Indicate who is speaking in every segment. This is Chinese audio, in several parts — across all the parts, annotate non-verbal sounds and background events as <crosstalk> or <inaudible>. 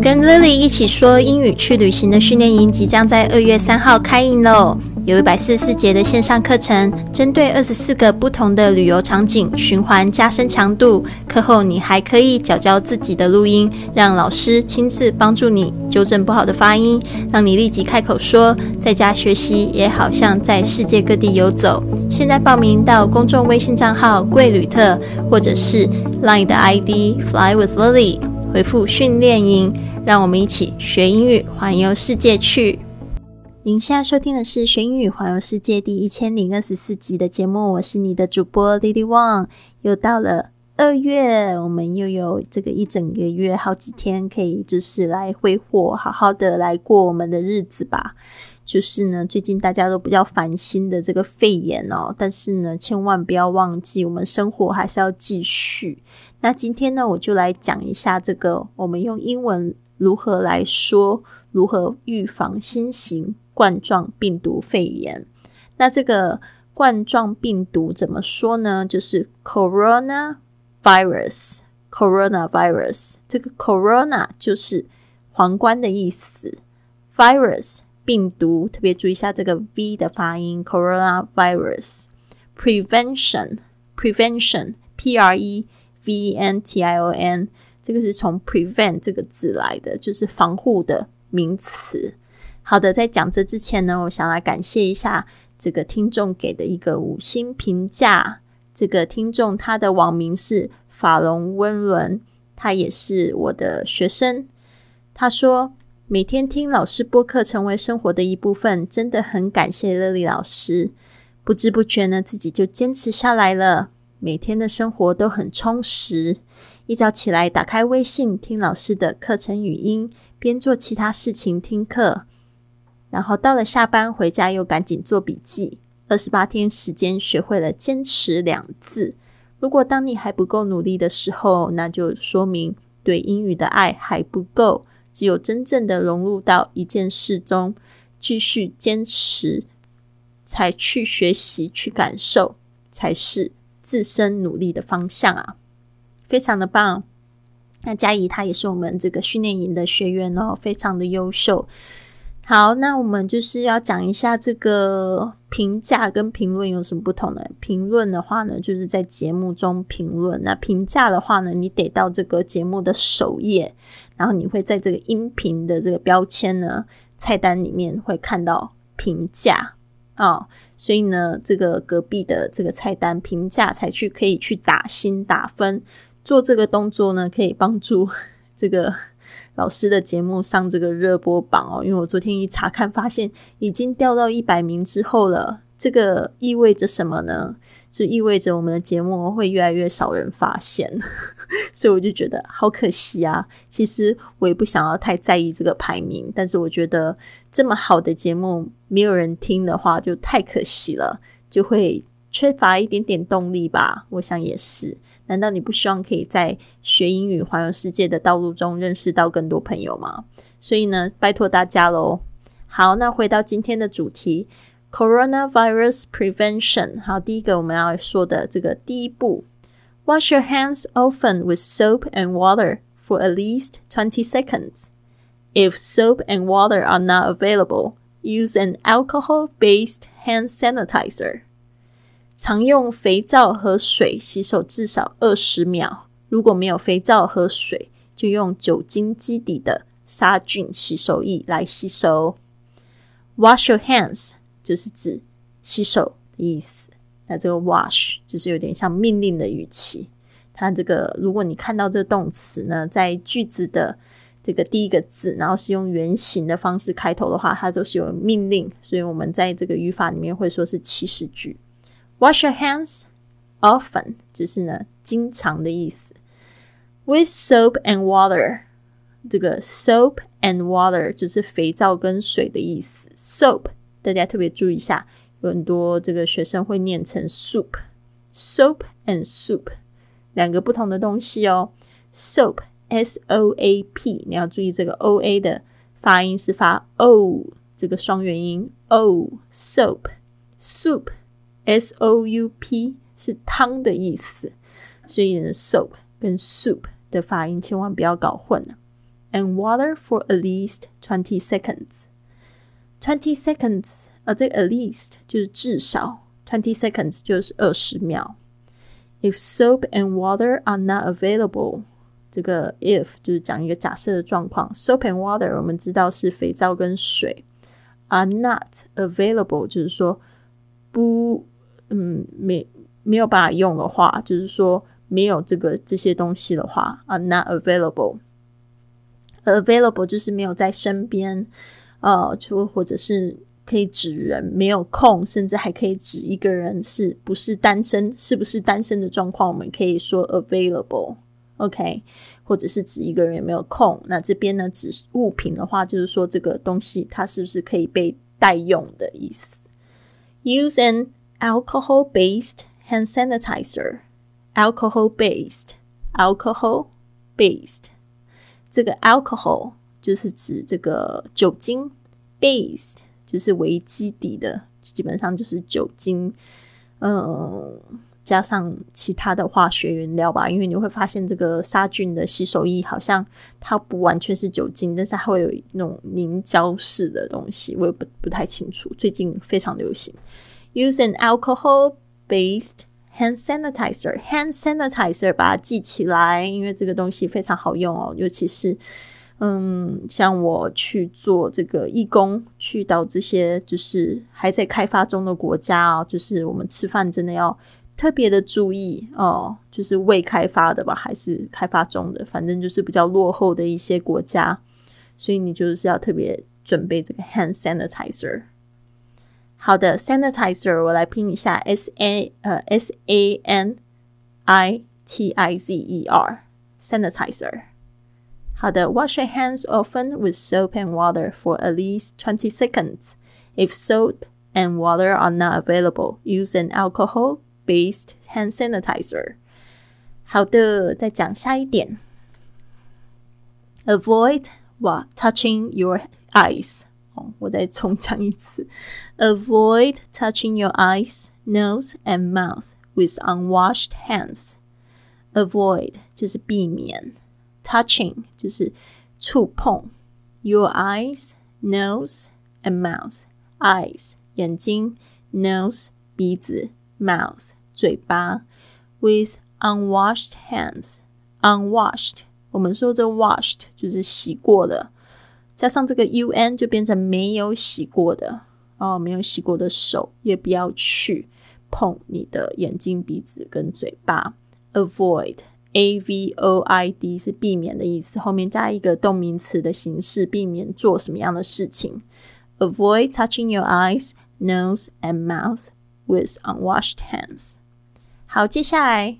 Speaker 1: 跟 Lily 一起说英语去旅行的训练营即将在二月三号开营喽！有一百四十四节的线上课程，针对二十四个不同的旅游场景循环加深强度。课后你还可以教教自己的录音，让老师亲自帮助你纠正不好的发音，让你立即开口说。在家学习也好像在世界各地游走。现在报名到公众微信账号“贵旅特”或者是 Line 的 ID “Fly with Lily”，回复“训练营”，让我们一起学英语，环游世界去。您现在收听的是《学英语环游世界》第一千零二十四集的节目，我是你的主播 Lily Wang。又到了二月，我们又有这个一整个月好几天可以就是来挥霍，好好的来过我们的日子吧。就是呢，最近大家都比较烦心的这个肺炎哦，但是呢，千万不要忘记，我们生活还是要继续。那今天呢，我就来讲一下这个，我们用英文如何来说，如何预防新型。冠状病毒肺炎，那这个冠状病毒怎么说呢？就是 corona virus，corona virus。这个 corona 就是皇冠的意思，virus 病毒，特别注意一下这个 v 的发音，corona virus。prevention，prevention，p r e v e n t i o n，这个是从 prevent 这个字来的，就是防护的名词。好的，在讲这之前呢，我想来感谢一下这个听众给的一个五星评价。这个听众他的网名是法龙温伦，他也是我的学生。他说每天听老师播课成为生活的一部分，真的很感谢乐丽老师。不知不觉呢，自己就坚持下来了，每天的生活都很充实。一早起来打开微信听老师的课程语音，边做其他事情听课。然后到了下班回家又赶紧做笔记，二十八天时间学会了坚持两字。如果当你还不够努力的时候，那就说明对英语的爱还不够。只有真正的融入到一件事中，继续坚持，才去学习、去感受，才是自身努力的方向啊！非常的棒。那佳怡她也是我们这个训练营的学员哦，非常的优秀。好，那我们就是要讲一下这个评价跟评论有什么不同呢？评论的话呢，就是在节目中评论；那评价的话呢，你得到这个节目的首页，然后你会在这个音频的这个标签呢菜单里面会看到评价啊。所以呢，这个隔壁的这个菜单评价才去可以去打星打分，做这个动作呢，可以帮助 <laughs> 这个。老师的节目上这个热播榜哦，因为我昨天一查看，发现已经掉到一百名之后了。这个意味着什么呢？就意味着我们的节目会越来越少人发现，<laughs> 所以我就觉得好可惜啊。其实我也不想要太在意这个排名，但是我觉得这么好的节目没有人听的话，就太可惜了，就会缺乏一点点动力吧。我想也是。难道你不希望可以在学英语环游世界的道路中认识到更多朋友吗？所以呢，拜托大家喽。好，那回到今天的主题，coronavirus prevention。好，第一个我们要说的这个第一步，wash your hands often with soap and water for at least twenty seconds. If soap and water are not available, use an alcohol-based hand sanitizer. 常用肥皂和水洗手至少二十秒。如果没有肥皂和水，就用酒精基底的杀菌洗手液来洗手。Wash your hands 就是指洗手的意思。那这个 wash 就是有点像命令的语气。它这个，如果你看到这个动词呢，在句子的这个第一个字，然后是用原形的方式开头的话，它都是有命令。所以我们在这个语法里面会说是祈使句。Wash your hands often，就是呢经常的意思。With soap and water，这个 soap and water 就是肥皂跟水的意思。Soap 大家特别注意一下，有很多这个学生会念成 soup，soap and soup 两个不同的东西哦。Soap S O A P，你要注意这个 O A 的发音是发 O 这个双元音 O soap soup。S O U P 是汤的意思，所以呢，soap 跟 soup 的发音千万不要搞混了。 and water for at least twenty seconds. Twenty seconds，呃，这个 at least 就是至少，twenty seconds 就是二十秒。If soap and water are not available，这个 if 就是讲一个假设的状况。Soap and water 我们知道是肥皂跟水，are not available 就是说不， 嗯，没没有办法用的话，就是说没有这个这些东西的话，are not available。available 就是没有在身边，呃，就或者是可以指人没有空，甚至还可以指一个人是不是单身，是不是单身的状况，我们可以说 available，OK，或者是指一个人有没有空。那这边呢，指物品的话，就是说这个东西它是不是可以被代用的意思。Use and alcohol-based hand sanitizer. Alcohol-based, alcohol-based. 这个 alcohol 就是指这个酒精，based 就是为基底的，基本上就是酒精，嗯，加上其他的化学原料吧。因为你会发现，这个杀菌的洗手液好像它不完全是酒精，但是它会有那种凝胶式的东西，我也不不太清楚。最近非常流行，use an alcohol-based hand sanitizer，hand sanitizer 把它记起来，因为这个东西非常好用哦。尤其是，嗯，像我去做这个义工，去到这些就是还在开发中的国家哦，就是我们吃饭真的要特别的注意哦，就是未开发的吧，还是开发中的，反正就是比较落后的一些国家，所以你就是要特别准备这个 hand sanitizer。好的，sanitizer 我来拼一下，s a 呃 s a n i t i z e r sanitizer。好的，wash your hands often with soap and water for at least twenty seconds. If soap and water are not available, use an alcohol-based hand sanitizer. 好的，再讲下一点。Avoid what touching your eyes. 我再重讲一次：Avoid touching your eyes, nose, and mouth with unwashed hands. Avoid 就是避免，touching 就是触碰，your eyes, nose, and mouth. Eyes 眼睛，nose 鼻子，mouth 嘴巴，with unwashed hands. Unwashed 我们说这 washed 就是洗过的。 加上这个 u n 就变成没有洗过的哦，没有洗过的手也不要去碰你的眼睛、鼻子跟嘴巴。Avoid a v o i d 是避免的意思，后面加一个动名词的形式，避免做什么样的事情。Avoid touching your eyes, nose, and mouth with unwashed hands。好，接下来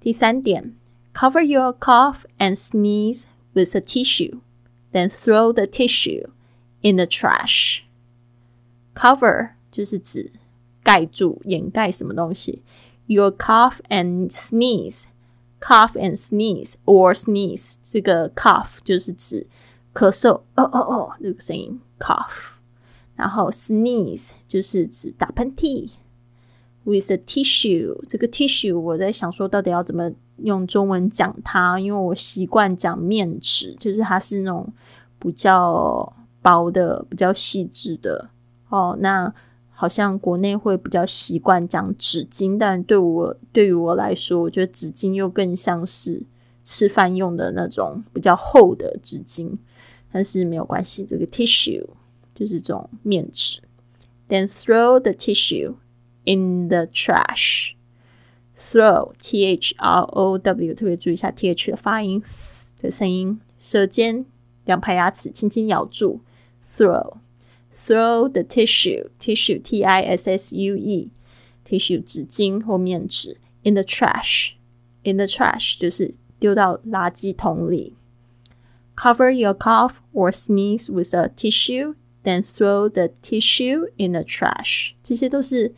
Speaker 1: 第三点，cover your cough and sneeze with a tissue。then throw the tissue in the trash. Cover 就是指盖住、掩盖什么东西。Your cough and sneeze, cough and sneeze or sneeze，这个 cough 就是指咳嗽，哦哦哦，这个声音 cough。然后 sneeze 就是指打喷嚏。With a tissue，这个 tissue 我在想说到底要怎么 用中文讲它，因为我习惯讲面纸，就是它是那种比较薄的、比较细致的哦。那好像国内会比较习惯讲纸巾，但对我对于我来说，我觉得纸巾又更像是吃饭用的那种比较厚的纸巾。但是没有关系，这个 tissue 就是这种面纸。Then throw the tissue in the trash. Throw t h r o w，特别注意一下 t h 的发音的声音，舌尖两排牙齿轻轻咬住，throw throw the tissue tissue t i s s u e tissue 纸巾或面纸 in the trash in the trash 就是丢到垃圾桶里。Cover your cough or sneeze with a tissue, then throw the tissue in the trash。这些都是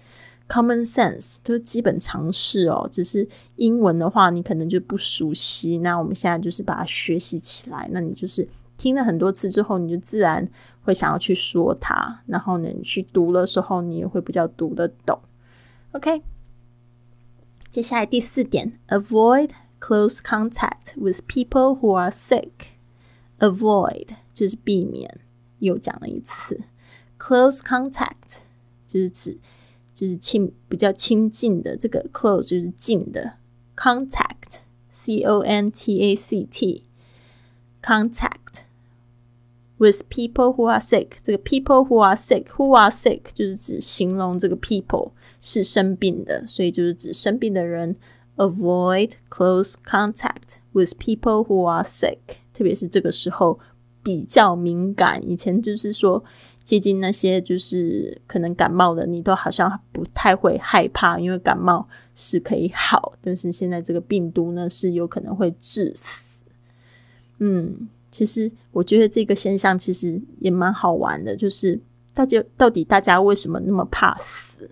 Speaker 1: common sense，都是基本常识哦。只是英文的话，你可能就不熟悉。那我们现在就是把它学习起来。那你就是听了很多次之后，你就自然会想要去说它。然后呢，你去读的时候，你也会比较读得懂。OK，接下来第四点，avoid close contact with people who are sick。avoid 就是避免，又讲了一次。close contact 就是指就是亲比较亲近的，这个 close 就是近的，contact c o n t a c t contact with people who are sick。这个 people who are sick who are sick 就是指形容这个 people 是生病的，所以就是指生病的人。Avoid close contact with people who are sick，特别是这个时候比较敏感。以前就是说。接近那些就是可能感冒的，你都好像不太会害怕，因为感冒是可以好，但是现在这个病毒呢是有可能会致死。嗯，其实我觉得这个现象其实也蛮好玩的，就是大家到底大家为什么那么怕死？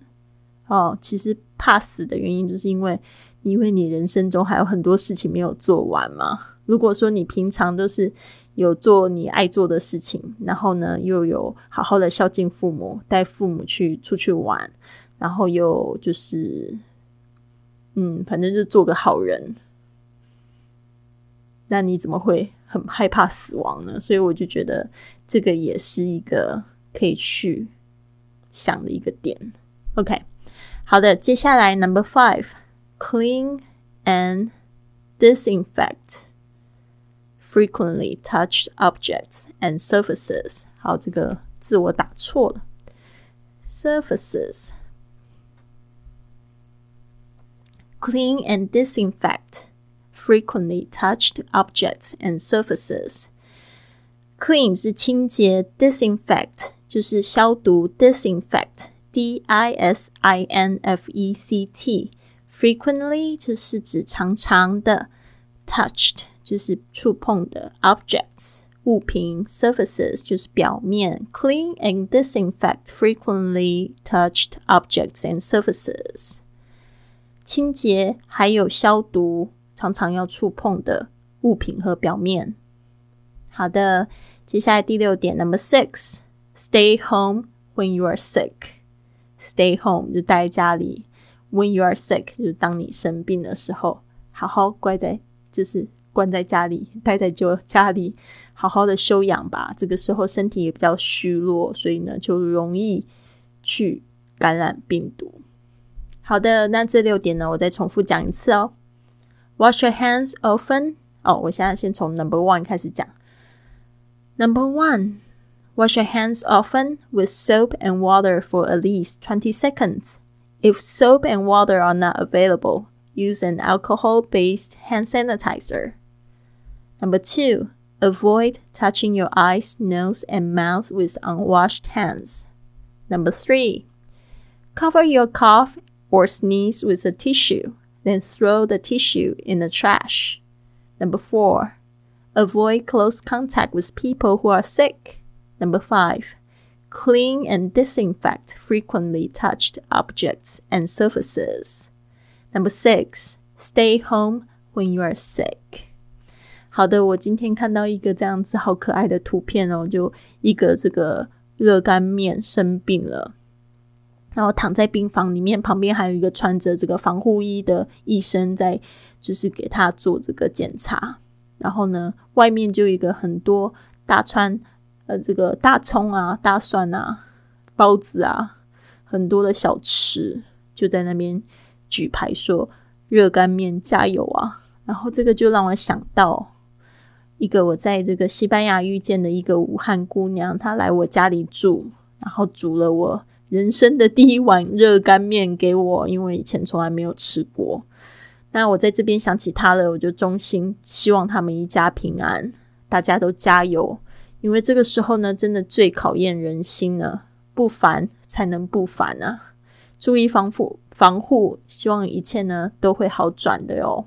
Speaker 1: 哦，其实怕死的原因就是因为因为你人生中还有很多事情没有做完嘛。如果说你平常都是。有做你爱做的事情，然后呢，又有好好的孝敬父母，带父母去出去玩，然后又就是，嗯，反正就做个好人。那你怎么会很害怕死亡呢？所以我就觉得这个也是一个可以去想的一个点。OK，好的，接下来 Number Five，clean and disinfect。frequently touched objects and surfaces. 好，这个字我打错了。Surfaces. Clean and disinfect frequently touched objects and surfaces. Clean 是清洁，disinfect 就是消毒，disinfect D I S I N F E C T frequently 就是指常常的，touched 就是触碰的 objects 物品，surfaces 就是表面，clean and disinfect frequently touched objects and surfaces。清洁还有消毒常常要触碰的物品和表面。好的，接下来第六点，Number six，stay home when you are sick。Stay home 就待在家里，when you are sick 就是当你生病的时候，好好乖在就是。 关在家里，待在就家里，好好的休养吧。这个时候身体也比较虚弱，所以呢就容易去感染病毒。好的，那这六点呢，我再重复讲一次哦。Wash your hands often。哦，我现在先从 Number One 开始讲。Number One, wash your hands often with soap and water for at least twenty seconds. If soap and water are not available, use an alcohol-based hand sanitizer. Number two, avoid touching your eyes, nose, and mouth with unwashed hands. Number three, cover your cough or sneeze with a tissue, then throw the tissue in the trash. Number four, avoid close contact with people who are sick. Number five, clean and disinfect frequently touched objects and surfaces. Number six, stay home when you are sick. 好的，我今天看到一个这样子好可爱的图片哦，就一个这个热干面生病了，然后躺在病房里面，旁边还有一个穿着这个防护衣的医生在，就是给他做这个检查。然后呢，外面就一个很多大川，呃，这个大葱啊、大蒜啊、包子啊，很多的小吃就在那边举牌说热干面加油啊！然后这个就让我想到。一个我在这个西班牙遇见的一个武汉姑娘，她来我家里住，然后煮了我人生的第一碗热干面给我，因为以前从来没有吃过。那我在这边想起她了，我就衷心希望他们一家平安，大家都加油，因为这个时候呢，真的最考验人心了，不烦才能不烦啊！注意防护，防护，希望一切呢都会好转的哟。